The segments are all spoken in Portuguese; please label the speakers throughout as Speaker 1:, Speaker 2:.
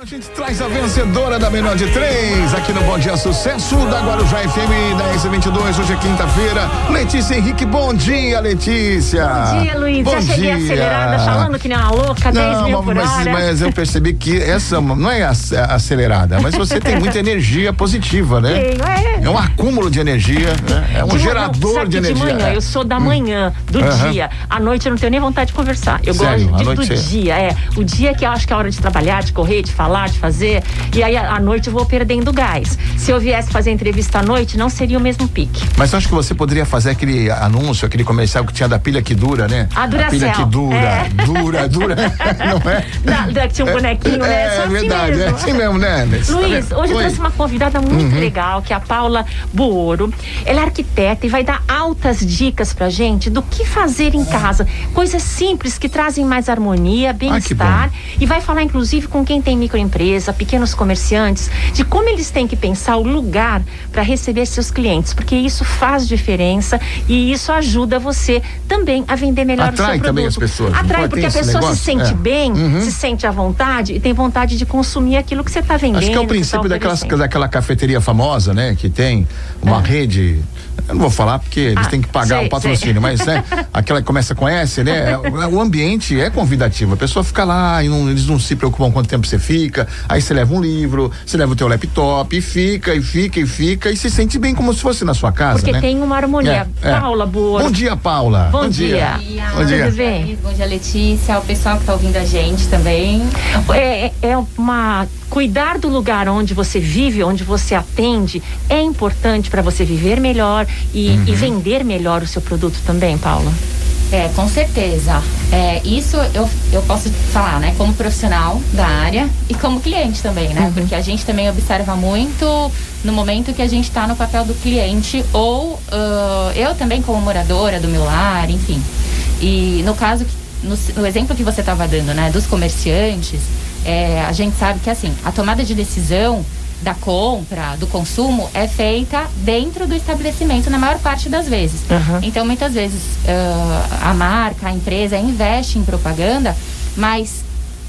Speaker 1: A gente traz a vencedora da menor de três aqui no Bom Dia Sucesso da Guarujá FM 1022. Hoje é quinta-feira. Letícia Henrique, bom dia, Letícia.
Speaker 2: Bom dia, Luiz.
Speaker 1: Bom
Speaker 2: Já cheguei
Speaker 1: dia.
Speaker 2: acelerada, falando que nem uma louca, 10 mil
Speaker 1: Não,
Speaker 2: por
Speaker 1: mas,
Speaker 2: hora.
Speaker 1: mas eu percebi que essa não é ac- acelerada, mas você tem muita energia positiva, né?
Speaker 2: Tenho, é.
Speaker 1: É um acúmulo de energia, né? é um
Speaker 2: De
Speaker 1: gerador
Speaker 2: sabe
Speaker 1: de energia.
Speaker 2: De manhã,
Speaker 1: é.
Speaker 2: eu sou da manhã, do dia. À noite eu não tenho nem vontade de conversar. Eu
Speaker 1: Sério?
Speaker 2: Gosto de- do dia, é. O dia que eu acho que é a hora de trabalhar, de correr, de falar, de fazer. E aí à noite eu vou perdendo gás. Se eu viesse fazer entrevista à noite, não seria o mesmo pique.
Speaker 1: Mas eu acho que você poderia fazer aquele anúncio, aquele comercial que tinha da pilha que dura, né?
Speaker 2: A
Speaker 1: A pilha que dura,
Speaker 2: É.
Speaker 1: dura, dura. Não é?
Speaker 2: Da, da, tinha um bonequinho, né?
Speaker 1: É,
Speaker 2: assim
Speaker 1: verdade,
Speaker 2: mesmo.
Speaker 1: é assim mesmo, né? Tá
Speaker 2: Luiz, hoje eu
Speaker 1: Oi.
Speaker 2: trouxe uma convidada muito legal, que é a Paula Buoro. Ela é arquiteta e vai dar altas dicas pra gente do que fazer em casa. Coisas simples que trazem mais harmonia, bem-estar. e vai falar, inclusive, com quem tem microempresa, pequenos comerciantes, de como eles têm que pensar o lugar para receber seus clientes. Porque isso faz diferença e isso ajuda você também a vender melhor o seu
Speaker 1: Atrai
Speaker 2: produto.
Speaker 1: também as pessoas, não
Speaker 2: Atrai, porque a pessoa se
Speaker 1: negócio?
Speaker 2: sente
Speaker 1: É.
Speaker 2: bem,
Speaker 1: Uhum.
Speaker 2: se sente à vontade e tem vontade de consumir aquilo que você está vendendo.
Speaker 1: Acho que é o
Speaker 2: tá
Speaker 1: princípio daquelas,
Speaker 2: oferecendo.
Speaker 1: daquela cafeteria famosa, né? Que tem uma rede. Eu não vou falar porque eles
Speaker 2: Ah,
Speaker 1: têm que pagar
Speaker 2: sei,
Speaker 1: o patrocínio,
Speaker 2: sei.
Speaker 1: mas né, aquela que começa com S, né? O ambiente é convidativo. A pessoa fica lá e não- eles não se preocupam quanto tempo você fica. Aí você leva um livro, você leva o teu laptop e fica, e fica, e fica, e se sente bem como se fosse na sua casa.
Speaker 2: Porque
Speaker 1: né?
Speaker 2: tem uma harmonia.
Speaker 1: É, é.
Speaker 2: Paula boa.
Speaker 1: Bom dia, Paula.
Speaker 2: Bom dia.
Speaker 1: Bom dia.
Speaker 2: Tudo bem?
Speaker 3: Bom dia, Letícia, o pessoal que está ouvindo a gente também.
Speaker 2: É, é uma cuidar do lugar onde você vive, onde você atende, é importante para você viver melhor e,
Speaker 1: Uhum.
Speaker 2: e vender melhor o seu produto também, Paula.
Speaker 3: É, com certeza. É, isso eu, eu posso falar, né, como profissional da área e como cliente também, né? Porque a gente também observa muito no momento que a gente está no papel do cliente ou ah, eu também como moradora do meu lar, enfim. E no caso, no, no exemplo que você estava dando, né, dos comerciantes, é, a gente sabe que assim, a tomada de decisão da compra, do consumo, é feita dentro do estabelecimento na maior parte das vezes.
Speaker 2: Aham.
Speaker 3: Então, muitas vezes, ah, a marca, a empresa investe em propaganda, mas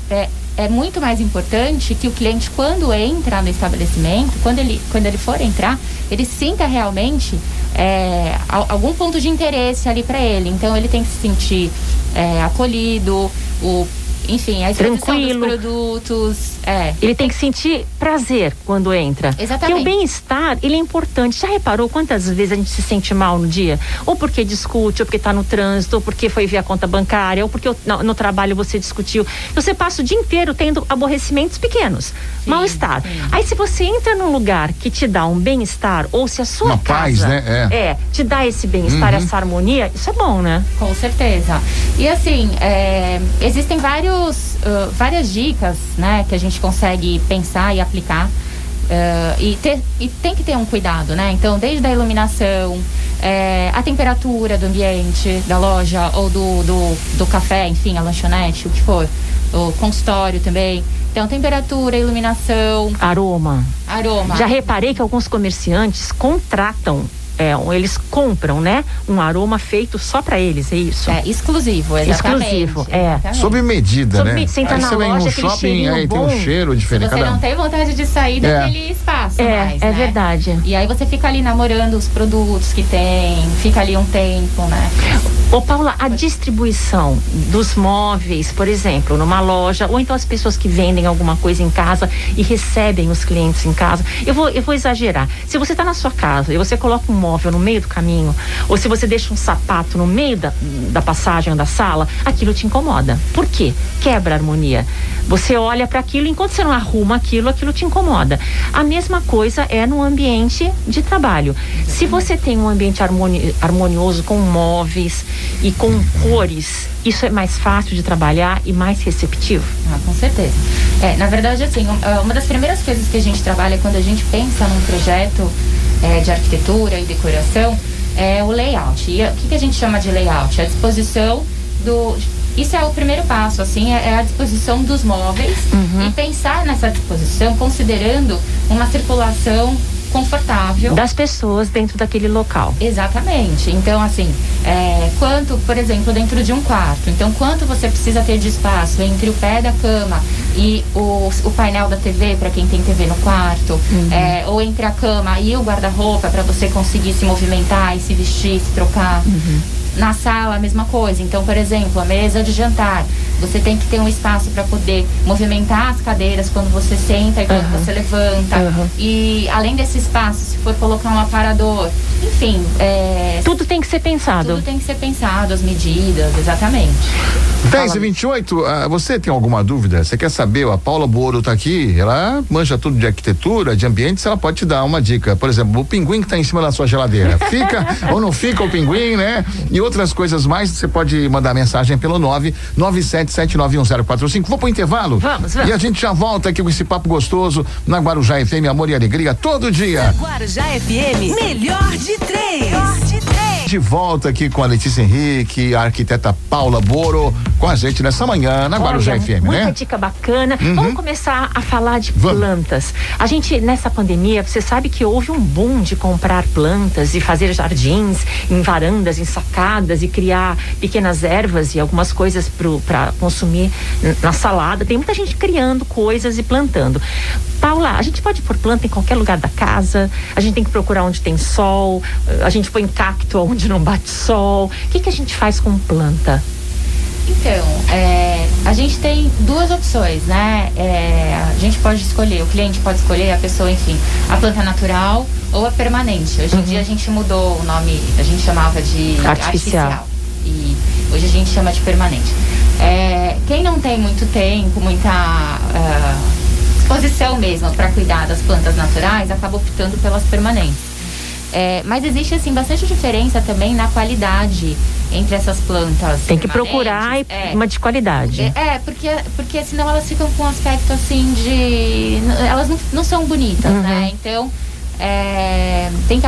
Speaker 3: é, é muito mais importante que o cliente, quando entra no estabelecimento, quando ele, quando ele for entrar, ele sinta realmente é, al- algum ponto de interesse ali para ele. Então, ele tem que se sentir é, acolhido, o, enfim, a
Speaker 2: Tranquilo.
Speaker 3: dos produtos. É,
Speaker 2: Ele tem que sentir prazer quando entra.
Speaker 3: Exatamente.
Speaker 2: Porque o bem-estar, ele é importante. Já reparou quantas vezes a gente se sente mal no dia? Ou porque discute, ou porque está no trânsito, ou porque foi ver a conta bancária, ou porque no, no trabalho você discutiu. Você passa o dia inteiro tendo aborrecimentos pequenos, mal-estar. Aí se você entra num lugar que te dá um bem-estar, ou se a sua
Speaker 1: Uma
Speaker 2: casa
Speaker 1: paz, né? É.
Speaker 2: é, te dá esse bem-estar,
Speaker 1: Uhum.
Speaker 2: essa harmonia, isso é bom, né?
Speaker 3: Com certeza. E assim, é, existem vários, ah, várias dicas, né, que a gente consegue pensar e aplicar. ah, e, ter, e tem que ter um cuidado, né? Então, desde a iluminação, é, a temperatura do ambiente, da loja ou do, do, do café, enfim, a lanchonete, o que for. O consultório também. Então, temperatura, iluminação,
Speaker 2: Aroma.
Speaker 3: aroma.
Speaker 2: Já reparei que alguns comerciantes contratam, é, eles compram, né? Um aroma feito só para eles, é isso?
Speaker 3: É exclusivo, exatamente.
Speaker 2: Exclusivo, é.
Speaker 3: exatamente.
Speaker 1: Sob medida,
Speaker 2: Sob
Speaker 1: né?
Speaker 2: você entra
Speaker 1: aí
Speaker 2: na
Speaker 1: você
Speaker 2: loja,
Speaker 1: shopping, aí tem um
Speaker 2: bom.
Speaker 1: cheiro diferente.
Speaker 3: Você
Speaker 1: cada
Speaker 3: não tem vontade de sair
Speaker 1: É.
Speaker 3: daquele espaço
Speaker 2: É,
Speaker 3: mais,
Speaker 2: é
Speaker 3: né?
Speaker 2: verdade.
Speaker 3: E aí você fica ali namorando os produtos que tem, fica ali um tempo, né?
Speaker 2: Ô Paula, a distribuição dos móveis, por exemplo, numa loja, ou então as pessoas que vendem alguma coisa em casa e recebem os clientes em casa. Eu vou, eu vou exagerar. Se você está na sua casa e você coloca um móvel no meio do caminho, ou se você deixa um sapato no meio da, da passagem da sala, aquilo te incomoda. Por quê? Quebra a harmonia. Você olha para aquilo, enquanto você não arruma aquilo, aquilo te incomoda. A mesma coisa é no ambiente de trabalho. Se você tem um ambiente harmoni- harmonioso com móveis e com cores, isso é mais fácil de trabalhar e mais receptivo.
Speaker 3: Ah, com certeza. É, na verdade, assim, ah, uma das primeiras coisas que a gente trabalha quando a gente pensa num projeto é, de arquitetura e decoração é o layout. E o que, que a gente chama de layout? A disposição do. Isso é o primeiro passo, assim, é é a disposição dos móveis e pensar nessa disposição considerando uma circulação confortável.
Speaker 2: Das pessoas dentro daquele local.
Speaker 3: Exatamente. Então, assim, é, quanto, por exemplo, dentro de um quarto. Então, quanto você precisa ter de espaço entre o pé da cama e o, o painel da TV para quem tem TV no quarto, uhum. é, ou entre a cama e o guarda-roupa para você conseguir se movimentar e se vestir, se trocar. Uhum. Na sala, a mesma coisa. Então, por exemplo, a mesa de jantar. Você tem que ter um espaço para poder movimentar as cadeiras quando você senta e quando uhum. você levanta. Uhum. E além desse espaço, se for colocar um aparador, enfim. É...
Speaker 2: Tudo tem que ser pensado.
Speaker 3: Tudo tem que ser pensado, as medidas, exatamente.
Speaker 1: 10 e 28, uh, ah, você tem alguma dúvida? Você quer saber? A Paula Boro está aqui, ela manja tudo de arquitetura, de ambientes, ela pode te dar uma dica. Por exemplo, o pinguim que está em cima da sua geladeira. Fica ou não fica o pinguim, né? E outras coisas mais, você pode mandar mensagem pelo 997791045. Vou pro intervalo?
Speaker 2: Vamos, vamos.
Speaker 1: E a gente já volta aqui com esse papo gostoso na Guarujá FM, amor e alegria todo dia.
Speaker 4: Guarujá FM, melhor de três. Melhor de três
Speaker 1: de volta aqui com a Letícia Henrique, a arquiteta Paula Boro, com a gente nessa manhã na Guarujá Olha, FM,
Speaker 2: muita
Speaker 1: né?
Speaker 2: dica bacana. Uhum. Vamos começar a falar de Vamos. plantas. A gente, nessa pandemia, você sabe que houve um boom de comprar plantas e fazer jardins em varandas, em sacadas e criar pequenas ervas e algumas coisas para consumir na salada. Tem muita gente criando coisas e plantando. Paula, a gente pode pôr planta em qualquer lugar da casa, a gente tem que procurar onde tem sol, a gente põe cacto onde não bate sol. O que, que a gente faz com planta?
Speaker 3: Então, é, a gente tem duas opções, né? É, a gente pode escolher, o cliente pode escolher, a pessoa, enfim, a planta natural ou a permanente. Hoje em uhum. dia a gente mudou o nome, a gente chamava de
Speaker 2: artificial. artificial
Speaker 3: e hoje a gente chama de permanente. É, quem não tem muito tempo, muita uh, exposição mesmo para cuidar das plantas naturais, acaba optando pelas permanentes. É, mas existe assim bastante diferença também na qualidade entre essas plantas.
Speaker 2: Tem que procurar é, uma de qualidade.
Speaker 3: É, é, porque, porque senão elas ficam com um aspecto assim de. Elas não, não são bonitas, uhum. né? Então, é, tem que.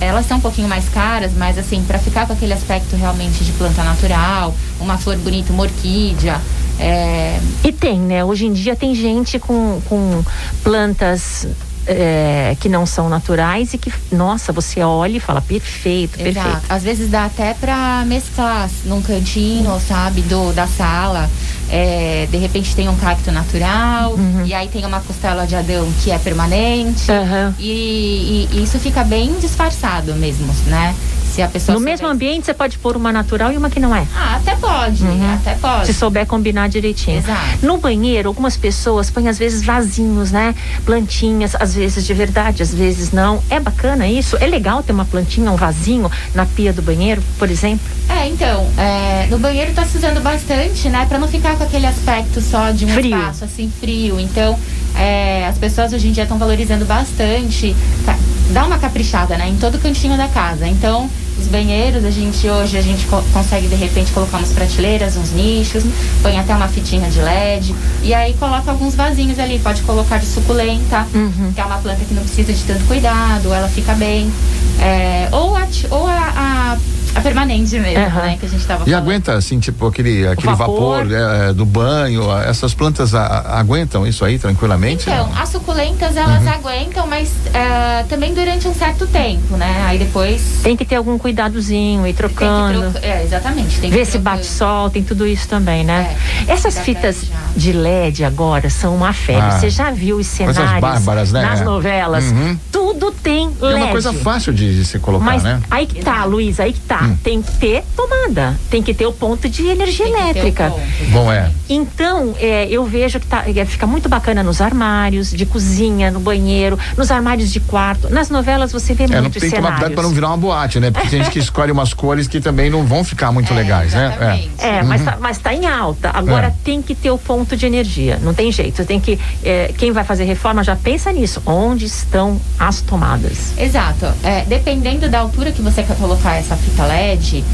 Speaker 3: Elas são um pouquinho mais caras, mas assim, para ficar com aquele aspecto realmente de planta natural, uma flor bonita, uma orquídea. É...
Speaker 2: E tem, né? Hoje em dia tem gente com, com plantas é, que não são naturais e que, nossa, você olha e fala perfeito, Exato. perfeito.
Speaker 3: Às vezes dá até para mesclar num cantinho, sabe, do, da sala. É, de repente tem um cacto natural uhum. e aí tem uma costela de Adão que é permanente uhum. e, e, e, isso fica bem disfarçado mesmo, né?
Speaker 2: Se a pessoa no mesmo ambiente você pode pôr uma natural e uma que não é.
Speaker 3: Ah, até pode, uhum. até pode.
Speaker 2: Se souber combinar direitinho.
Speaker 3: Exato.
Speaker 2: No banheiro, algumas pessoas põem às vezes vasinhos, né? Plantinhas, às vezes de verdade, às vezes não. É bacana isso? É legal ter uma plantinha, um vasinho na pia do banheiro, por exemplo?
Speaker 3: É, então, é, no banheiro tá se usando bastante, né? Para não ficar com aquele aspecto só de um frio. espaço assim frio. Então, é, as pessoas hoje em dia estão valorizando bastante, tá, dá uma caprichada, né? Em todo cantinho da casa. Então, os banheiros, a gente hoje a gente co consegue de repente colocar umas prateleiras, uns nichos, põe até uma fitinha de LED e aí coloca alguns vasinhos ali, pode colocar de suculenta, uhum. que é uma planta que não precisa de tanto cuidado, ela fica bem. É, ou a, ou a, a a permanente mesmo, uhum. né? Que a gente tava
Speaker 1: E aguenta, assim, tipo, aquele, aquele vapor, vapor é, do banho, essas plantas a, aguentam isso aí tranquilamente?
Speaker 3: Então, as suculentas elas uhum. aguentam, mas uh, também durante um certo tempo, né? Aí depois.
Speaker 2: Tem que ter algum cuidadozinho e trocando.
Speaker 3: Troca... É, exatamente.
Speaker 2: Ver se bate sol, tem tudo isso também, né? É, Essas fitas de LED agora são uma febre. Ah, Você já viu os cenários
Speaker 1: bárbaras, né?
Speaker 2: nas novelas? Uhum. Tudo tem LED.
Speaker 1: É uma coisa fácil de, de se colocar,
Speaker 2: mas
Speaker 1: né?
Speaker 2: Aí que tá, Luiz, aí que tá. Hum. Tem que ter tomada, tem que ter o ponto de energia tem elétrica.
Speaker 1: Bom, é.
Speaker 2: Então, é, eu vejo que tá, é, fica muito bacana nos armários, de cozinha, no banheiro, nos armários de quarto. Nas novelas você vê é, muitos
Speaker 1: tem
Speaker 2: que tomar cuidado
Speaker 1: para não virar uma boate, né? Porque tem gente que escolhe umas cores que também não vão ficar muito
Speaker 3: é,
Speaker 1: legais,
Speaker 3: né?
Speaker 2: É, é uhum. mas, tá, mas tá em alta. Agora é. tem que ter o ponto de energia, não tem jeito. Tem que, é, quem vai fazer reforma já pensa nisso. Onde estão as tomadas?
Speaker 3: Exato. É, dependendo da altura que você quer colocar essa fita LED,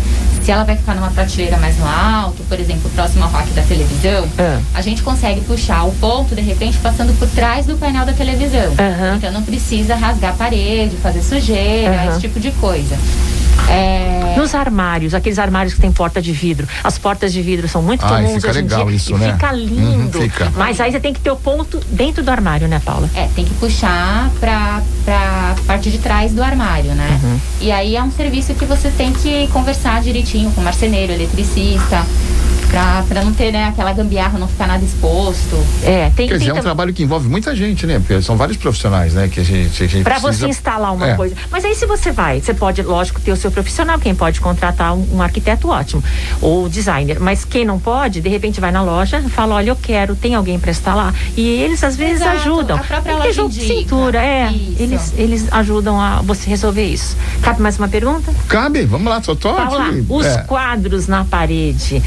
Speaker 3: se ela vai ficar numa prateleira mais no alto, por exemplo, próximo ao rack da televisão, é. a gente consegue puxar o ponto, de repente, passando por trás do painel da televisão. Uhum. Então não precisa rasgar a parede, fazer sujeira, uhum. esse tipo de coisa.
Speaker 2: É... Nos armários, aqueles armários que tem porta de vidro. As portas de vidro são muito Ai, comuns
Speaker 1: fica
Speaker 2: hoje
Speaker 1: legal
Speaker 2: em dia.
Speaker 1: Isso,
Speaker 2: e
Speaker 1: né?
Speaker 2: fica lindo. Uhum, fica. Mas aí você tem que ter o ponto dentro do armário, né, Paula?
Speaker 3: É, tem que puxar pra, pra parte de trás do armário, né? Uhum. E aí é um serviço que você tem que conversar direitinho com o marceneiro, eletricista. Pra, pra não ter, né, aquela gambiarra, não ficar nada exposto.
Speaker 2: É, tem,
Speaker 1: Quer
Speaker 2: tem
Speaker 1: dizer, é um trabalho que envolve muita gente, né? Porque são vários profissionais, né? Que a gente, a gente
Speaker 2: Pra
Speaker 1: precisa...
Speaker 2: você instalar uma
Speaker 1: É.
Speaker 2: coisa. Mas aí se você vai, você pode, lógico, ter o seu profissional, quem pode contratar um, um arquiteto ótimo, ou designer. Mas quem não pode, de repente vai na loja, fala, olha, eu quero, tem alguém pra instalar. E eles às vezes
Speaker 3: Exato,
Speaker 2: ajudam.
Speaker 3: a própria
Speaker 2: Porque
Speaker 3: loja
Speaker 2: jogo
Speaker 3: indica.
Speaker 2: cintura, é.
Speaker 3: Isso.
Speaker 2: Eles, eles ajudam a você resolver isso. Cabe mais uma pergunta?
Speaker 1: Cabe, vamos lá, Totó.
Speaker 2: Paula,
Speaker 1: aqui.
Speaker 2: os
Speaker 1: É.
Speaker 2: quadros na parede.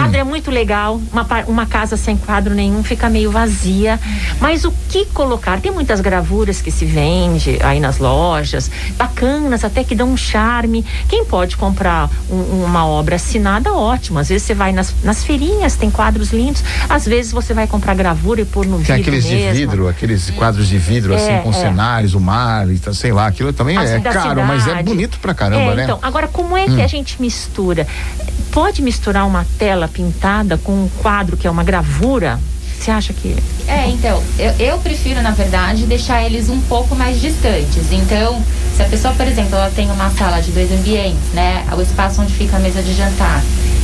Speaker 2: Quadro é muito legal, uma, uma casa sem quadro nenhum fica meio vazia. Mas o que colocar? Tem muitas gravuras que se vende aí nas lojas, bacanas, até que dão um charme. Quem pode comprar um- uma obra assinada, ótimo. Às vezes você vai nas, nas feirinhas, tem quadros lindos. Às vezes você vai comprar gravura e pôr no
Speaker 1: Tem
Speaker 2: vidro
Speaker 1: aqueles de
Speaker 2: mesmo.
Speaker 1: vidro, aqueles quadros de vidro, assim,
Speaker 2: É,
Speaker 1: com
Speaker 2: é.
Speaker 1: cenários, o mar, e tá, sei lá, aquilo também
Speaker 2: As
Speaker 1: é caro, mas é
Speaker 2: cidade.
Speaker 1: bonito pra caramba,
Speaker 2: É,
Speaker 1: né?
Speaker 2: Então, agora como é que a gente mistura? Pode misturar uma tela pintada com um quadro que é uma gravura? Você acha que
Speaker 3: É, então, eu, eu prefiro, na verdade, deixar eles um pouco mais distantes. Então, se a pessoa, por exemplo, ela tem uma sala de dois ambientes, né? O espaço onde fica a mesa de jantar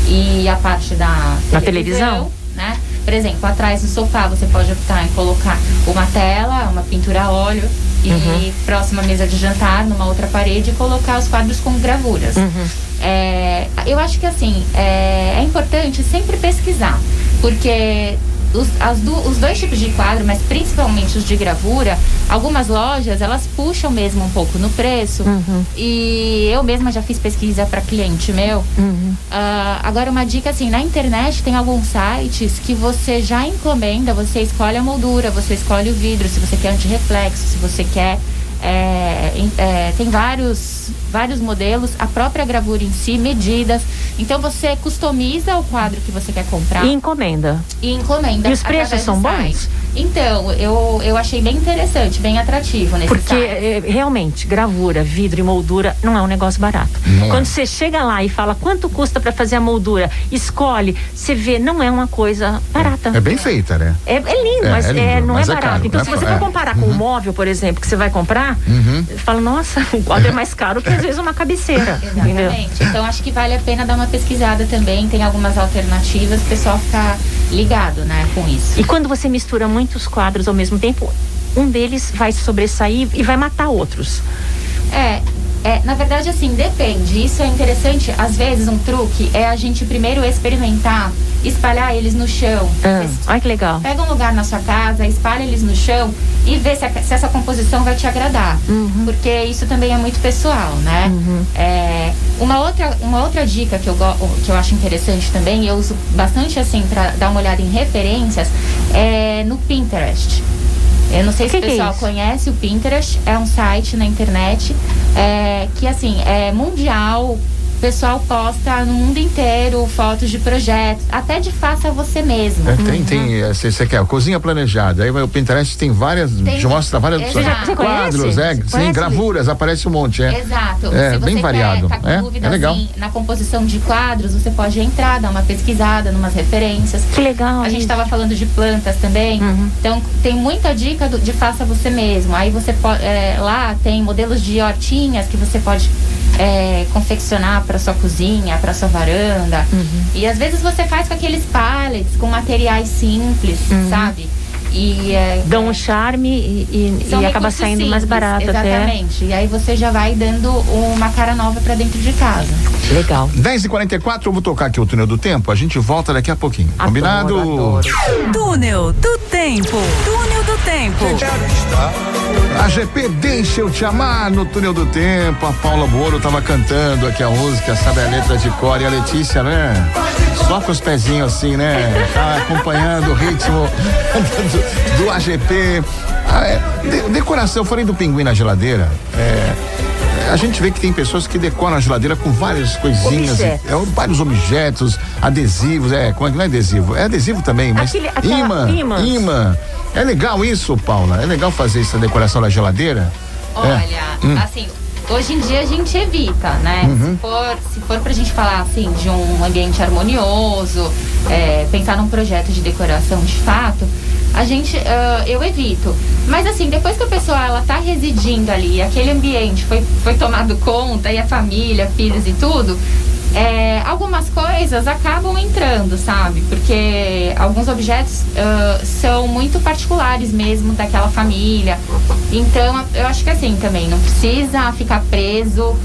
Speaker 3: e a parte da
Speaker 2: Da televisão?
Speaker 3: né? Por exemplo, atrás do sofá você pode optar em colocar uma tela, uma pintura a óleo e
Speaker 2: Uhum.
Speaker 3: próxima mesa de jantar, numa outra parede, colocar os quadros com gravuras.
Speaker 2: Uhum.
Speaker 3: É, eu acho que assim, é, é importante sempre pesquisar, porque os, du- os dois tipos de quadro, mas principalmente os de gravura, algumas lojas elas puxam mesmo um pouco no preço.
Speaker 2: Uhum.
Speaker 3: E eu mesma já fiz pesquisa para cliente meu.
Speaker 2: Uhum.
Speaker 3: Ah, agora uma dica assim, na internet tem alguns sites que você já encomenda, você escolhe a moldura, você escolhe o vidro, se você quer antirreflexo, se você quer. É, é, tem vários, vários modelos, a própria gravura em si, medidas. Então você customiza o quadro que você quer comprar
Speaker 2: E encomenda.
Speaker 3: e encomenda.
Speaker 2: E os preços são bons?
Speaker 3: Então, eu, eu achei bem interessante, bem atrativo nesse
Speaker 2: Porque
Speaker 3: site.
Speaker 2: é, realmente, gravura, vidro e moldura não é um negócio barato.
Speaker 1: Não é.
Speaker 2: Quando você chega lá e fala quanto custa pra fazer a moldura, escolhe, você vê, não é uma coisa barata.
Speaker 1: É bem feita, né?
Speaker 2: É, é lindo,
Speaker 1: É,
Speaker 2: mas
Speaker 1: é lindo,
Speaker 2: é, não
Speaker 1: mas
Speaker 2: é
Speaker 1: é
Speaker 2: barato.
Speaker 1: caro,
Speaker 2: então,
Speaker 1: né?
Speaker 2: se você for comparar com o móvel, por exemplo, que você vai comprar,
Speaker 1: Uhum.
Speaker 2: fala, nossa, o quadro é mais caro que às vezes uma cabeceira. Entendeu?
Speaker 3: Exatamente. Então acho que vale a pena dar uma pesquisada também. Tem algumas alternativas, o pessoal ficar ligado, né, com isso.
Speaker 2: E quando você mistura muitos quadros ao mesmo tempo, um deles vai se sobressair e vai matar outros.
Speaker 3: É, é, na verdade, assim, depende. Isso é interessante. Às vezes, um truque é a gente primeiro experimentar, espalhar eles no chão.
Speaker 2: Ah, olha que legal.
Speaker 3: Pega um lugar na sua casa, espalha eles no chão e vê se, a- se essa composição vai te agradar.
Speaker 2: Uhum.
Speaker 3: Porque isso também é muito pessoal, né? É, uma, outra, uma outra dica que eu, que eu acho interessante também, eu uso bastante assim para dar uma olhada em referências, é no Pinterest. Eu não sei
Speaker 2: O
Speaker 3: se
Speaker 2: que
Speaker 3: o
Speaker 2: que é
Speaker 3: pessoal
Speaker 2: isso?
Speaker 3: conhece o Pinterest, é um site na internet é, que assim é mundial. O pessoal posta no mundo inteiro fotos de projetos, até de faça você mesmo.
Speaker 1: É, tem, tem, você quer, cozinha planejada. Aí o Pinterest tem várias,
Speaker 3: Tem-
Speaker 1: te mostra várias
Speaker 3: Exato.
Speaker 1: opções. Quadros, é,
Speaker 2: Você
Speaker 1: sim, gravuras, aparece um monte, é.
Speaker 3: Exato.
Speaker 1: É, bem variado.
Speaker 3: Quer, tá com
Speaker 1: É,
Speaker 3: dúvidas
Speaker 1: é legal.
Speaker 3: em- na composição de quadros, você pode entrar, dar uma pesquisada, numas referências.
Speaker 2: Que legal.
Speaker 3: A gente estava falando de plantas também.
Speaker 2: Uhum.
Speaker 3: Então, tem muita dica do- de faça você mesmo. Aí você pode. lá tem modelos de hortinhas que você pode é, confeccionar para sua cozinha, para sua varanda.
Speaker 2: Uhum.
Speaker 3: E às vezes você faz com aqueles pallets, com materiais simples, sabe? E é,
Speaker 2: Dão um charme e, e- e acaba saindo mais
Speaker 3: simples,
Speaker 2: barato até.
Speaker 3: Exatamente. E aí você já vai dando uma cara nova para dentro de casa.
Speaker 2: Legal.
Speaker 1: 10h44, eu vou tocar aqui o túnel do tempo. A gente volta daqui a pouquinho.
Speaker 2: Adoro,
Speaker 1: Combinado?
Speaker 2: adoro.
Speaker 4: Túnel do Tempo. Túnel do Tempo.
Speaker 1: A GP Deixa Eu Te Amar no túnel do tempo. A Paula Boro tava cantando aqui a música, sabe a letra de cor. E a Letícia, né? Só com os pezinhos assim, né? Tá acompanhando o ritmo do, AGP. Ah, é, de- decoração, eu falei do pinguim na geladeira. É, a gente vê que tem pessoas que decoram a geladeira com várias coisinhas,
Speaker 2: Objetos.
Speaker 1: é, vários objetos, adesivos, é, como é que não é adesivo? É adesivo também, mas
Speaker 2: Aquele-
Speaker 1: imã, imã. É legal isso, Paula? É legal fazer essa decoração da geladeira?
Speaker 3: Olha,
Speaker 1: Hum.
Speaker 3: assim, hoje em dia a gente evita, né?
Speaker 1: Uhum.
Speaker 3: Se for, se for pra gente falar assim de um ambiente harmonioso, é, pensar num projeto de decoração de fato, a gente, ah, eu evito. Mas assim, depois que a pessoa ela tá residindo ali, aquele ambiente foi, foi tomado conta, e a família, filhos e tudo, é, algumas coisas acabam entrando, sabe? Porque alguns objetos uh, são muito particulares mesmo daquela família. Então, eu acho que assim também, não precisa ficar preso.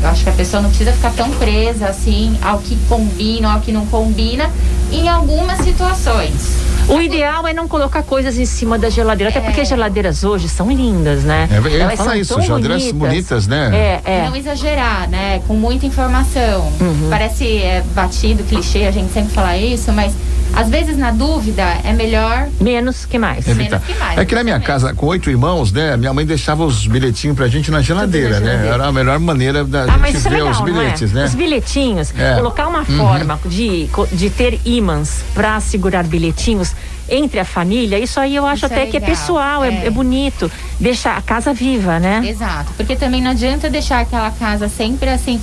Speaker 3: Eu acho que a pessoa não precisa ficar tão presa assim ao que combina, ao que não combina, em algumas situações.
Speaker 2: O ideal é não colocar coisas em cima da geladeira, até porque as geladeiras hoje são lindas, né?
Speaker 1: É, eu Elas falar isso, geladeiras bonitas, bonitas, né?
Speaker 3: É, é. Não exagerar, né? Com muita informação. Uhum. Parece é, batido, clichê, a gente sempre fala isso, mas às vezes, na dúvida, é melhor.
Speaker 2: Menos que mais.
Speaker 1: Menos que mais. É que na minha casa, com oito irmãos, né? Minha mãe deixava os bilhetinhos pra gente na geladeira, na né? Era a melhor maneira da ah, gente ver legal, os é? bilhetes, é? né?
Speaker 2: Os bilhetinhos, é. colocar uma uhum. forma de, de ter ímãs pra segurar bilhetinhos entre a família, isso aí eu acho isso até é que é pessoal, é. é. bonito. Deixar a casa viva, né?
Speaker 3: Exato. Porque também não adianta deixar aquela casa sempre assim.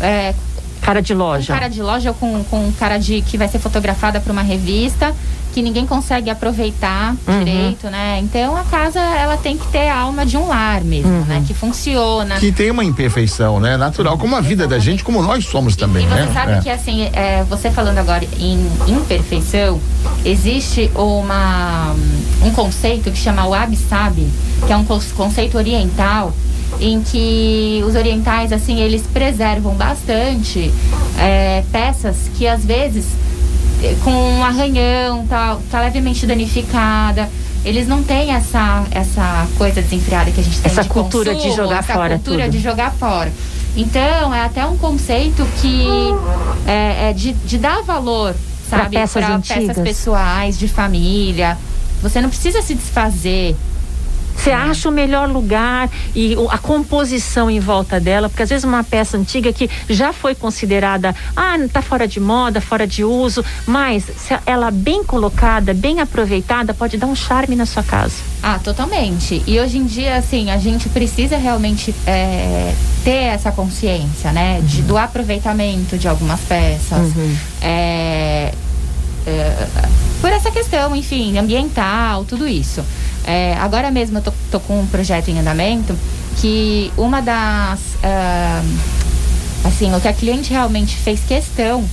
Speaker 3: É,
Speaker 2: cara de loja.
Speaker 3: Com cara de loja ou com, com cara de que vai ser fotografada para uma revista que ninguém consegue aproveitar uhum. direito, né? Então a casa ela tem que ter a alma de um lar mesmo, né? uhum. né? Que funciona.
Speaker 1: Que tem uma imperfeição, né? Natural, como a vida da gente, como nós somos também,
Speaker 3: e, e
Speaker 1: você
Speaker 3: né? sabe
Speaker 1: é.
Speaker 3: que assim, é, você falando agora em imperfeição, existe uma um conceito que chama wabi-sabi, que é um conceito oriental em que os orientais assim eles preservam bastante é, peças que às vezes eh, com um arranhão tá, tá levemente danificada. Eles não têm essa essa coisa desenfreada que a gente tem
Speaker 2: essa
Speaker 3: de
Speaker 2: cultura
Speaker 3: consumo,
Speaker 2: de jogar
Speaker 3: essa
Speaker 2: fora
Speaker 3: cultura
Speaker 2: tudo.
Speaker 3: de jogar fora. Então é até um conceito que é, é de, de dar valor sabe
Speaker 2: para peças,
Speaker 3: peças pessoais de família. Você não precisa se desfazer
Speaker 2: você acha o melhor lugar e a composição em volta dela, porque às vezes uma peça antiga que já foi considerada, ah, está fora de moda, fora de uso, mas se ela bem colocada, bem aproveitada, pode dar um charme na sua casa.
Speaker 3: Ah, totalmente. E hoje em dia, assim, a gente precisa realmente é, ter essa consciência, né? De, uhum. do aproveitamento de algumas peças. Uhum. É, é, por essa questão, enfim, ambiental, tudo isso. É, agora mesmo eu tô, tô, com um projeto em andamento que uma das. Uh, assim, o que a cliente realmente fez questão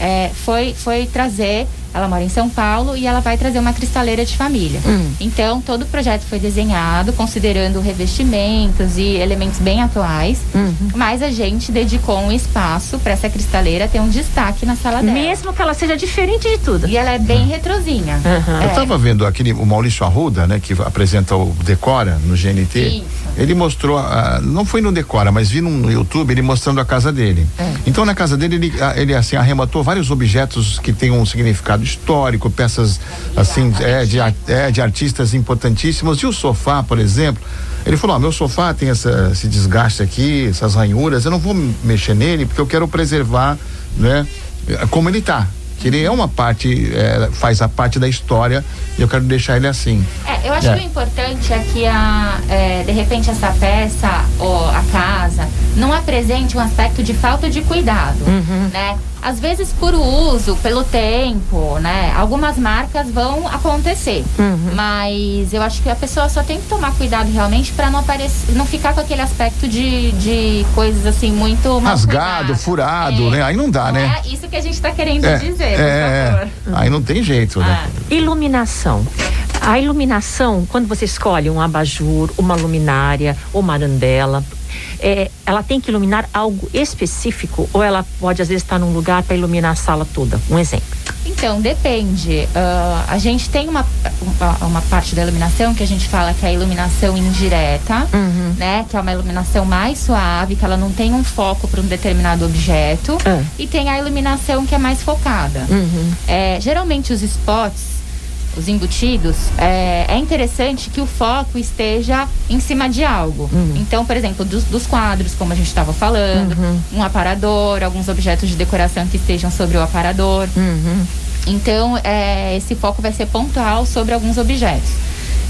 Speaker 3: é, foi, foi trazer ela mora em São Paulo e ela vai trazer uma cristaleira de família. Hum. Então, todo o projeto foi desenhado considerando revestimentos e elementos bem atuais, uhum. mas a gente dedicou um espaço para essa cristaleira ter um destaque na sala dela.
Speaker 2: Mesmo que ela seja diferente de tudo.
Speaker 3: E ela é bem uhum. retrozinha.
Speaker 1: Uhum. É. Eu estava vendo aquele o Maurício Arruda, né, que apresenta o Decora no GNT. Isso. Ele mostrou, uh, não foi no Decora, mas vi no YouTube ele mostrando a casa dele. É. Então na casa dele ele, ele assim arrematou vários objetos que têm um significado histórico, peças assim, é de, é, de artistas importantíssimos. E o sofá, por exemplo, ele falou: ó, meu sofá tem essa, esse desgaste aqui, essas ranhuras, eu não vou mexer nele porque eu quero preservar, né, como ele está que ele é uma parte, é, faz a parte da história e eu quero deixar ele assim.
Speaker 3: É, eu acho é. que o importante é que a, é, de repente essa peça ou a casa não apresente um aspecto de falta de cuidado, uhum. né? Às vezes por uso, pelo tempo, né? Algumas marcas vão acontecer, uhum. mas eu acho que a pessoa só tem que tomar cuidado realmente para não aparecer, não ficar com aquele aspecto de, de coisas assim muito
Speaker 1: rasgado, furado, é. né? Aí não dá,
Speaker 3: não
Speaker 1: né?
Speaker 3: É isso que a gente está querendo é, dizer, é,
Speaker 1: é. Aí não tem jeito, né?
Speaker 2: Ah. Iluminação. A iluminação, quando você escolhe um abajur, uma luminária, uma arandela, é, ela tem que iluminar algo específico ou ela pode às vezes estar num lugar para iluminar a sala toda? Um exemplo.
Speaker 3: Então, depende. Uh, a gente tem uma, uma, uma, parte da iluminação que a gente fala que é a iluminação indireta, uhum. né? Que é uma iluminação mais suave, que ela não tem um foco para um determinado objeto. Uhum. E tem a iluminação que é mais focada. Uhum. É, geralmente os spots os embutidos, é, é, interessante que o foco esteja em cima de algo. Uhum. Então, por exemplo, dos, dos, quadros, como a gente estava falando, uhum. um aparador, alguns objetos de decoração que estejam sobre o aparador. Uhum. Então, é, esse foco vai ser pontual sobre alguns objetos.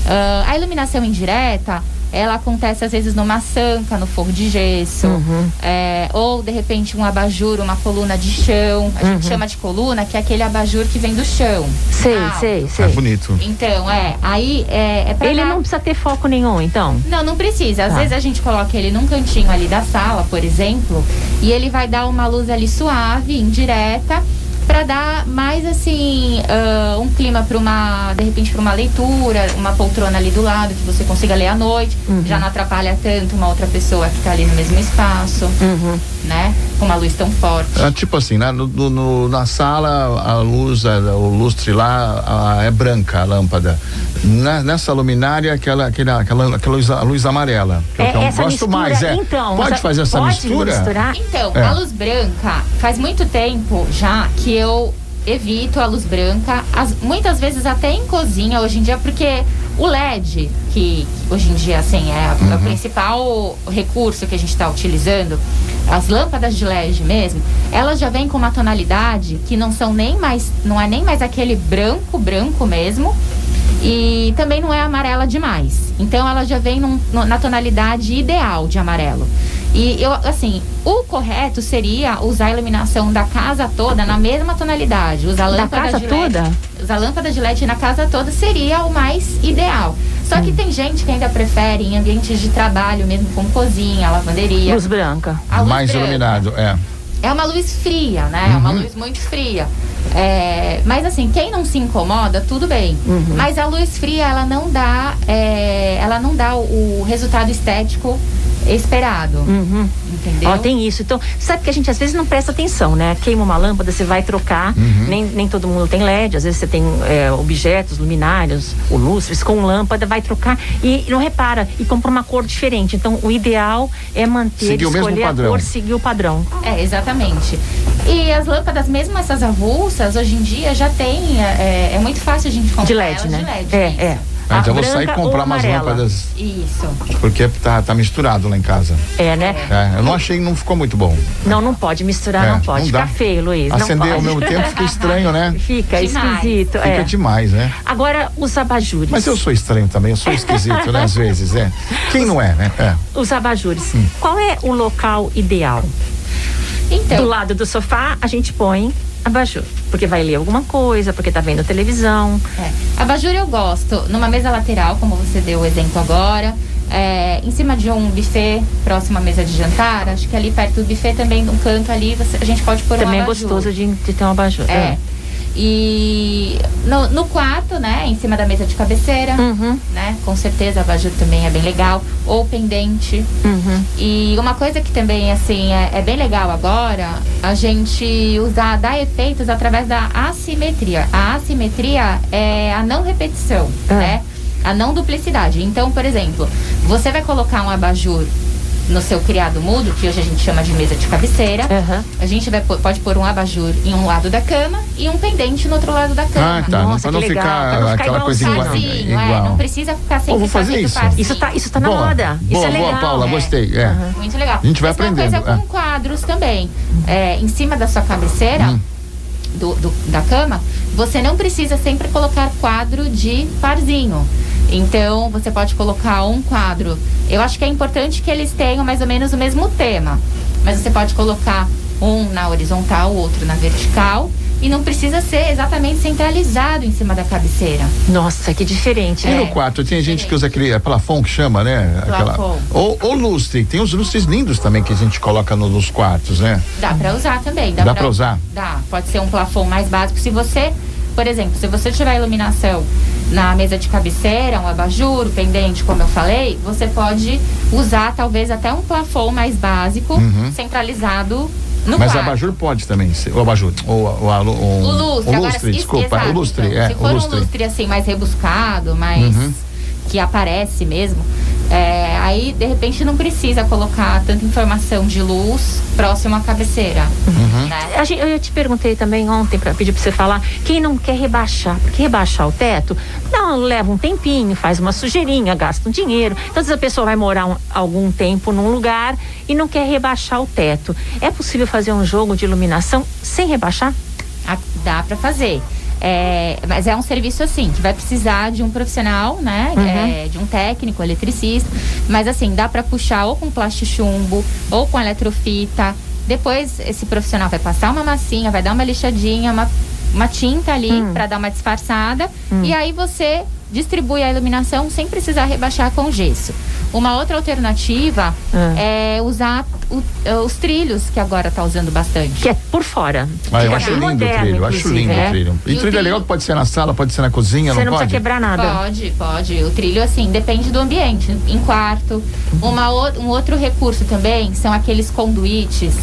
Speaker 3: Uh, a iluminação indireta, ela acontece às vezes numa sanca, no forro de gesso,
Speaker 2: Uhum.
Speaker 3: é, ou de repente um abajur, uma coluna de chão. A gente chama de coluna, que é aquele abajur que vem do chão.
Speaker 2: Uhum. Sei,
Speaker 3: alto.
Speaker 2: sei,
Speaker 1: É
Speaker 2: sei.
Speaker 1: bonito.
Speaker 3: Então, é, aí é, é pra
Speaker 2: Ele
Speaker 3: dar-
Speaker 2: não precisa ter foco nenhum, então.
Speaker 3: não, não precisa. Às
Speaker 2: Tá.
Speaker 3: vezes a gente coloca ele num cantinho ali da sala, por exemplo, e ele vai dar uma luz ali suave, indireta, pra dar mais assim ah, um clima para uma, de repente, para uma leitura, uma poltrona ali do lado que você consiga ler à noite.
Speaker 2: Uhum.
Speaker 3: Já não atrapalha tanto uma outra pessoa que tá ali no mesmo espaço,
Speaker 2: Uhum.
Speaker 3: né? Com uma luz tão forte.
Speaker 1: É, tipo assim, né? No, no- no- na sala a luz, a- o lustre lá a- é branca a lâmpada. Na- nessa luminária aquela aquela aquela, aquela luz, a luz amarela. Que
Speaker 2: É,
Speaker 1: eu
Speaker 2: essa
Speaker 1: gosto
Speaker 2: mistura,
Speaker 1: mais, é.
Speaker 2: então.
Speaker 1: pode
Speaker 2: essa-
Speaker 1: fazer essa
Speaker 2: pode
Speaker 1: mistura?
Speaker 2: misturar?
Speaker 3: Então,
Speaker 1: É.
Speaker 3: a luz branca, faz muito tempo já que eu evito a luz branca, as- muitas vezes até em cozinha hoje em dia, porque o LED, que hoje em dia assim é, é o principal recurso que a gente está utilizando, as lâmpadas de LED mesmo, elas já vêm com uma tonalidade que não são nem mais, não é nem mais aquele branco, branco mesmo, e também não é amarela demais. Então ela já vem num- na tonalidade ideal de amarelo. E eu, assim, o correto seria usar a iluminação da casa toda na mesma tonalidade. Usar
Speaker 2: Da
Speaker 3: lâmpada
Speaker 2: casa
Speaker 3: de LED,
Speaker 2: toda?
Speaker 3: Usar lâmpada de LED na casa toda seria o mais ideal. Só
Speaker 2: Hum.
Speaker 3: que tem gente que ainda prefere em ambientes de trabalho, mesmo como cozinha, lavanderia.
Speaker 2: Luz branca.
Speaker 3: a luz
Speaker 1: mais
Speaker 3: branca.
Speaker 1: iluminado, é.
Speaker 3: É uma luz fria, né? É uma luz muito fria. É, mas assim, quem não se incomoda, tudo bem. Mas a luz fria, ela não dá, é, ela não dá o, o resultado estético esperado.
Speaker 2: Uhum.
Speaker 3: Entendeu?
Speaker 2: Ó, tem isso. Então, sabe que a gente às vezes não presta atenção, né? Queima uma lâmpada, você vai trocar. Nem, nem todo mundo tem LED. Às vezes você tem é, objetos, luminários, ou lustres com lâmpada, vai trocar e não repara. E compra uma cor diferente. Então, o ideal é manter,
Speaker 1: Seguir o mesmo
Speaker 2: escolher a
Speaker 1: padrão.
Speaker 2: cor, seguir o padrão.
Speaker 3: É, exatamente. E as lâmpadas, mesmo essas avulsas, hoje em dia já tem. É, é muito fácil a gente comprar
Speaker 2: De LED,
Speaker 3: elas
Speaker 2: né?
Speaker 3: de LED.
Speaker 2: é,
Speaker 3: isso.
Speaker 2: é.
Speaker 1: Ah,
Speaker 2: A
Speaker 1: então eu vou sair comprar umas lâmpadas,
Speaker 3: Isso.
Speaker 1: porque tá, tá misturado lá em casa.
Speaker 2: É, né?
Speaker 1: É, eu não achei, não ficou muito bom.
Speaker 2: Não, não pode misturar,
Speaker 1: É,
Speaker 2: não pode.
Speaker 1: não dá.
Speaker 2: Fica feio, Luiz.
Speaker 1: Acender ao mesmo tempo fica estranho, né?
Speaker 2: Fica
Speaker 3: Demais.
Speaker 2: esquisito.
Speaker 1: Fica
Speaker 2: é.
Speaker 1: demais, né?
Speaker 2: Agora, os abajures.
Speaker 1: Mas eu sou estranho também, eu sou esquisito, né? Às vezes, é. Quem não é, né? É.
Speaker 2: Os abajures.
Speaker 1: Hum.
Speaker 2: Qual é o local ideal?
Speaker 3: Então,
Speaker 2: Do lado do sofá, a gente põe abajur. Porque vai ler alguma coisa, porque tá vendo televisão.
Speaker 3: É. Abajur eu gosto numa mesa lateral, como você deu o exemplo agora. É, em cima de um buffet, próximo à mesa de jantar. Acho que ali perto do buffet também, num canto ali, você- a gente pode pôr
Speaker 2: Também
Speaker 3: um
Speaker 2: é
Speaker 3: abajur.
Speaker 2: gostoso de, de ter um abajur.
Speaker 3: É. E no, no quarto, né, em cima da mesa de cabeceira,
Speaker 2: Uhum,
Speaker 3: né? Com certeza, abajur também é bem legal. Ou pendente.
Speaker 2: uhum.
Speaker 3: E uma coisa que também, assim, é, é bem legal agora, a gente usar, dar efeitos através da assimetria. A assimetria é a não repetição,
Speaker 2: Ah.
Speaker 3: né? A não duplicidade. Então, por exemplo, você vai colocar um abajur no seu criado mudo, que hoje a gente chama de mesa de cabeceira.
Speaker 2: Aham.
Speaker 3: A gente vai, pôr- pode pôr um abajur em um lado da cama e um pendente no outro lado da cama.
Speaker 1: Ah, tá.
Speaker 2: Nossa,
Speaker 1: pra não
Speaker 2: que legal,
Speaker 1: ficar
Speaker 2: pra não ficar
Speaker 1: aquela coisa igual.
Speaker 3: Parzinho, é,
Speaker 1: igual.
Speaker 3: não precisa ficar
Speaker 1: Ô, vou fazer isso.
Speaker 3: parzinho.
Speaker 2: Isso tá, isso tá na
Speaker 1: Boa,
Speaker 2: moda.
Speaker 1: Boa,
Speaker 2: isso é legal.
Speaker 1: boa, Paula,
Speaker 3: é.
Speaker 1: gostei. É.
Speaker 3: Muito legal.
Speaker 1: A gente vai
Speaker 3: Mesma
Speaker 1: aprendendo,
Speaker 3: coisa
Speaker 1: é.
Speaker 3: com quadros também. É, em cima da sua cabeceira,
Speaker 1: Hum.
Speaker 3: do, do- da cama, você não precisa sempre colocar quadro de parzinho. Então, você pode colocar um quadro. Eu acho que é importante que eles tenham mais ou menos o mesmo tema. Mas você pode colocar um na horizontal, o outro na vertical. E não precisa ser exatamente centralizado em cima da cabeceira.
Speaker 2: Nossa, que diferente.
Speaker 1: E
Speaker 2: né?
Speaker 1: no quarto, tem gente que usa aquele é plafon que chama, né?
Speaker 3: Plafon.
Speaker 1: Ou, ou lustre. Tem os lustres lindos também que a gente coloca no- nos quartos, né?
Speaker 3: Dá pra usar também. Dá,
Speaker 1: Dá pra usar?
Speaker 3: Dá. Pode ser um plafon mais básico. Se você, por exemplo, se você tiver iluminação na mesa de cabeceira, um abajur, pendente, como eu falei, você pode usar talvez até um plafon mais básico, centralizado no
Speaker 1: Uhum. Mas
Speaker 3: quarto.
Speaker 1: abajur pode também ser. O abajur. O, o, alu- o,
Speaker 3: O lustre,
Speaker 1: o lustre, desculpa.
Speaker 3: exato,
Speaker 1: o lustre,
Speaker 3: então,
Speaker 1: é.
Speaker 3: Se
Speaker 1: O
Speaker 3: for
Speaker 1: lustre.
Speaker 3: um lustre assim, mais rebuscado, mais
Speaker 1: Uhum.
Speaker 3: que aparece mesmo, é, aí de repente não precisa colocar tanta informação de luz próximo à cabeceira.
Speaker 1: Uhum.
Speaker 3: né?
Speaker 2: A gente- eu te perguntei também ontem para pedir para você falar quem não quer rebaixar, porque rebaixar o teto não leva um tempinho, faz uma sujeirinha, gasta um dinheiro. Então, se a pessoa vai morar um- algum tempo num lugar e não quer rebaixar o teto, é possível fazer um jogo de iluminação sem rebaixar?
Speaker 3: A- Dá pra fazer. É, mas é um serviço assim, que vai precisar de um profissional, né?
Speaker 2: Uhum.
Speaker 3: É, de um técnico, eletricista. Mas assim, dá para puxar ou com plástico chumbo, ou com eletrofita. Depois esse profissional vai passar uma massinha, vai dar uma lixadinha, uma, uma tinta ali
Speaker 2: Hum.
Speaker 3: para dar uma disfarçada. E aí você distribui a iluminação sem precisar rebaixar com gesso. Uma outra alternativa
Speaker 2: Ah.
Speaker 3: é usar o- os trilhos, que agora tá usando bastante.
Speaker 2: Que é por fora.
Speaker 1: Ah, eu
Speaker 2: Fica
Speaker 1: acho lindo o
Speaker 2: moderno,
Speaker 1: trilho, eu acho lindo
Speaker 2: é.
Speaker 1: o trilho. E,
Speaker 3: E o
Speaker 1: trilho é legal que pode ser na sala, pode ser na cozinha,
Speaker 2: Você
Speaker 1: não,
Speaker 2: não
Speaker 1: pode?
Speaker 2: precisa quebrar nada.
Speaker 3: Pode, pode. O trilho, assim, depende do ambiente. Em quarto. Uma, o- um outro recurso também são aqueles conduítes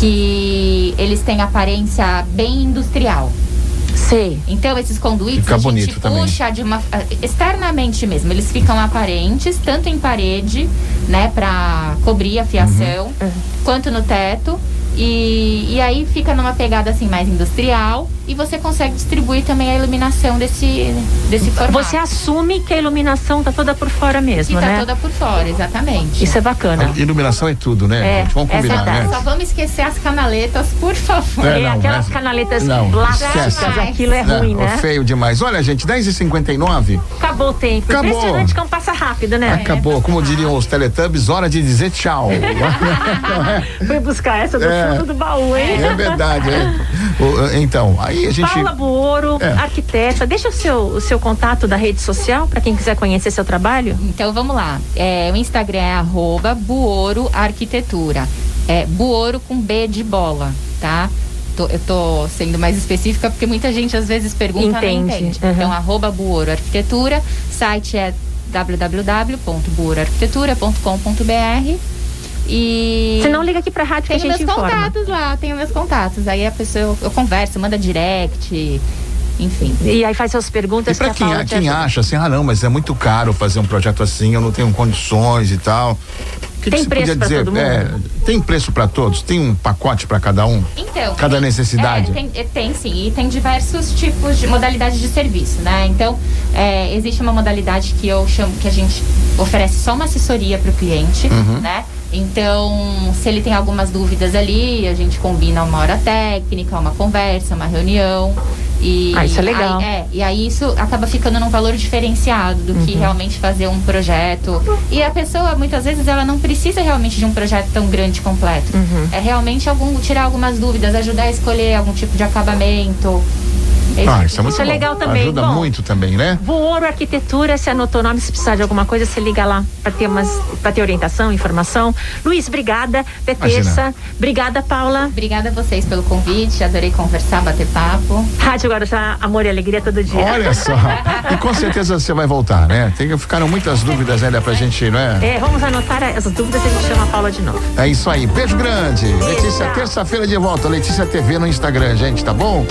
Speaker 3: que eles têm aparência bem industrial.
Speaker 2: Sei.
Speaker 3: Então, esses conduítes
Speaker 1: Fica
Speaker 3: a gente
Speaker 1: bonito também.
Speaker 3: puxa de uma. externamente mesmo. Eles ficam aparentes, tanto em parede, né, pra cobrir a fiação,
Speaker 1: Uhum.
Speaker 3: quanto no teto. E, e aí fica numa pegada assim mais industrial e você consegue distribuir também a iluminação desse, desse formato.
Speaker 2: Você assume que a iluminação tá toda por fora
Speaker 3: que
Speaker 2: mesmo,
Speaker 3: tá
Speaker 2: né?
Speaker 3: toda por fora, exatamente.
Speaker 2: Isso é bacana.
Speaker 1: A iluminação é tudo, né,
Speaker 2: É,
Speaker 1: gente? Vamos
Speaker 2: é
Speaker 1: combinar,
Speaker 2: verdade.
Speaker 1: né?
Speaker 3: Só vamos esquecer as canaletas, por favor.
Speaker 1: É,
Speaker 2: É,
Speaker 1: não,
Speaker 2: aquelas
Speaker 1: né?
Speaker 2: canaletas
Speaker 1: Não,
Speaker 2: plásticas,
Speaker 1: esquece.
Speaker 2: aquilo é
Speaker 1: Né?
Speaker 2: ruim, né?
Speaker 1: Feio demais. Olha, gente, 10h59.
Speaker 2: Acabou o tempo.
Speaker 1: Acabou.
Speaker 2: Impressionante como passa rápido, né?
Speaker 1: Acabou. Como diriam os Teletubbies, hora de dizer tchau.
Speaker 2: Fui buscar essa do
Speaker 1: É.
Speaker 2: fundo do baú, hein?
Speaker 1: é verdade, é. O- Então, aí a gente.
Speaker 2: Paula Buoro,
Speaker 1: É.
Speaker 2: arquiteta. Deixa o seu, o seu contato da rede social para quem quiser conhecer seu trabalho.
Speaker 3: Então vamos lá. É, o Instagram é arroba Buoro Arquitetura. É Buoro com B de bola, tá? Tô- eu tô sendo mais específica porque muita gente às vezes pergunta não
Speaker 2: Entende,
Speaker 3: entende.
Speaker 2: uhum.
Speaker 3: Então, arroba Buoro Arquitetura. Site é www.buoroarquitetura.com.br e
Speaker 2: Se não, liga aqui pra rádio que a
Speaker 3: tenho
Speaker 2: gente
Speaker 3: meus
Speaker 2: informa.
Speaker 3: contatos lá, tenho meus contatos. Aí a pessoa eu, eu converso, manda direct, enfim.
Speaker 2: E aí faz suas perguntas
Speaker 1: E pra
Speaker 2: que a
Speaker 1: quem, quem acha assim, ah não, mas é muito caro fazer um projeto assim, eu não tenho condições e tal. Que
Speaker 2: Tem
Speaker 1: que você
Speaker 2: preço
Speaker 1: podia
Speaker 2: pra
Speaker 1: dizer?
Speaker 2: todo
Speaker 1: É,
Speaker 2: mundo?
Speaker 1: tem preço pra todos? Tem um pacote pra cada um?
Speaker 3: Então,
Speaker 1: Cada
Speaker 3: tem-
Speaker 1: necessidade?
Speaker 3: é, tem, é, tem sim, e tem diversos tipos de modalidades de serviço, né? Então, é, existe uma modalidade que eu chamo, que a gente oferece só uma assessoria para o cliente,
Speaker 1: Uhum.
Speaker 3: né? Então, se ele tem algumas dúvidas ali, a gente combina uma hora técnica, uma conversa, uma reunião. E
Speaker 2: Ah, isso é legal.
Speaker 3: Aí, é, e aí isso acaba ficando num valor diferenciado do
Speaker 2: Uhum.
Speaker 3: que realmente fazer um projeto. E a pessoa, muitas vezes, ela não precisa realmente de um projeto tão grande e completo.
Speaker 2: Uhum.
Speaker 3: É realmente algum, tirar algumas dúvidas, ajudar a escolher algum tipo de acabamento. Esse
Speaker 1: Ah, isso é muito
Speaker 2: Isso é
Speaker 1: bom.
Speaker 2: legal também.
Speaker 1: Ajuda
Speaker 2: Bom,
Speaker 1: muito também, né?
Speaker 2: Vooro Arquitetura, se anotou o nome, se precisar de alguma coisa, você liga lá para ter umas para ter orientação, informação. Luiz, obrigada. Até terça. Obrigada, Paula.
Speaker 3: Obrigada a vocês pelo convite, adorei conversar, bater papo.
Speaker 2: Rádio Guarujá, amor e alegria todo dia.
Speaker 1: Olha só. E com certeza você vai voltar, né? Tem, ficaram muitas dúvidas ainda pra gente, não é?
Speaker 2: É, vamos anotar as dúvidas e a gente chama a Paula de novo.
Speaker 1: É isso aí. Beijo grande. Letícia,
Speaker 2: tchau.
Speaker 1: terça-feira de volta. Letícia TV no Instagram, gente, tá bom?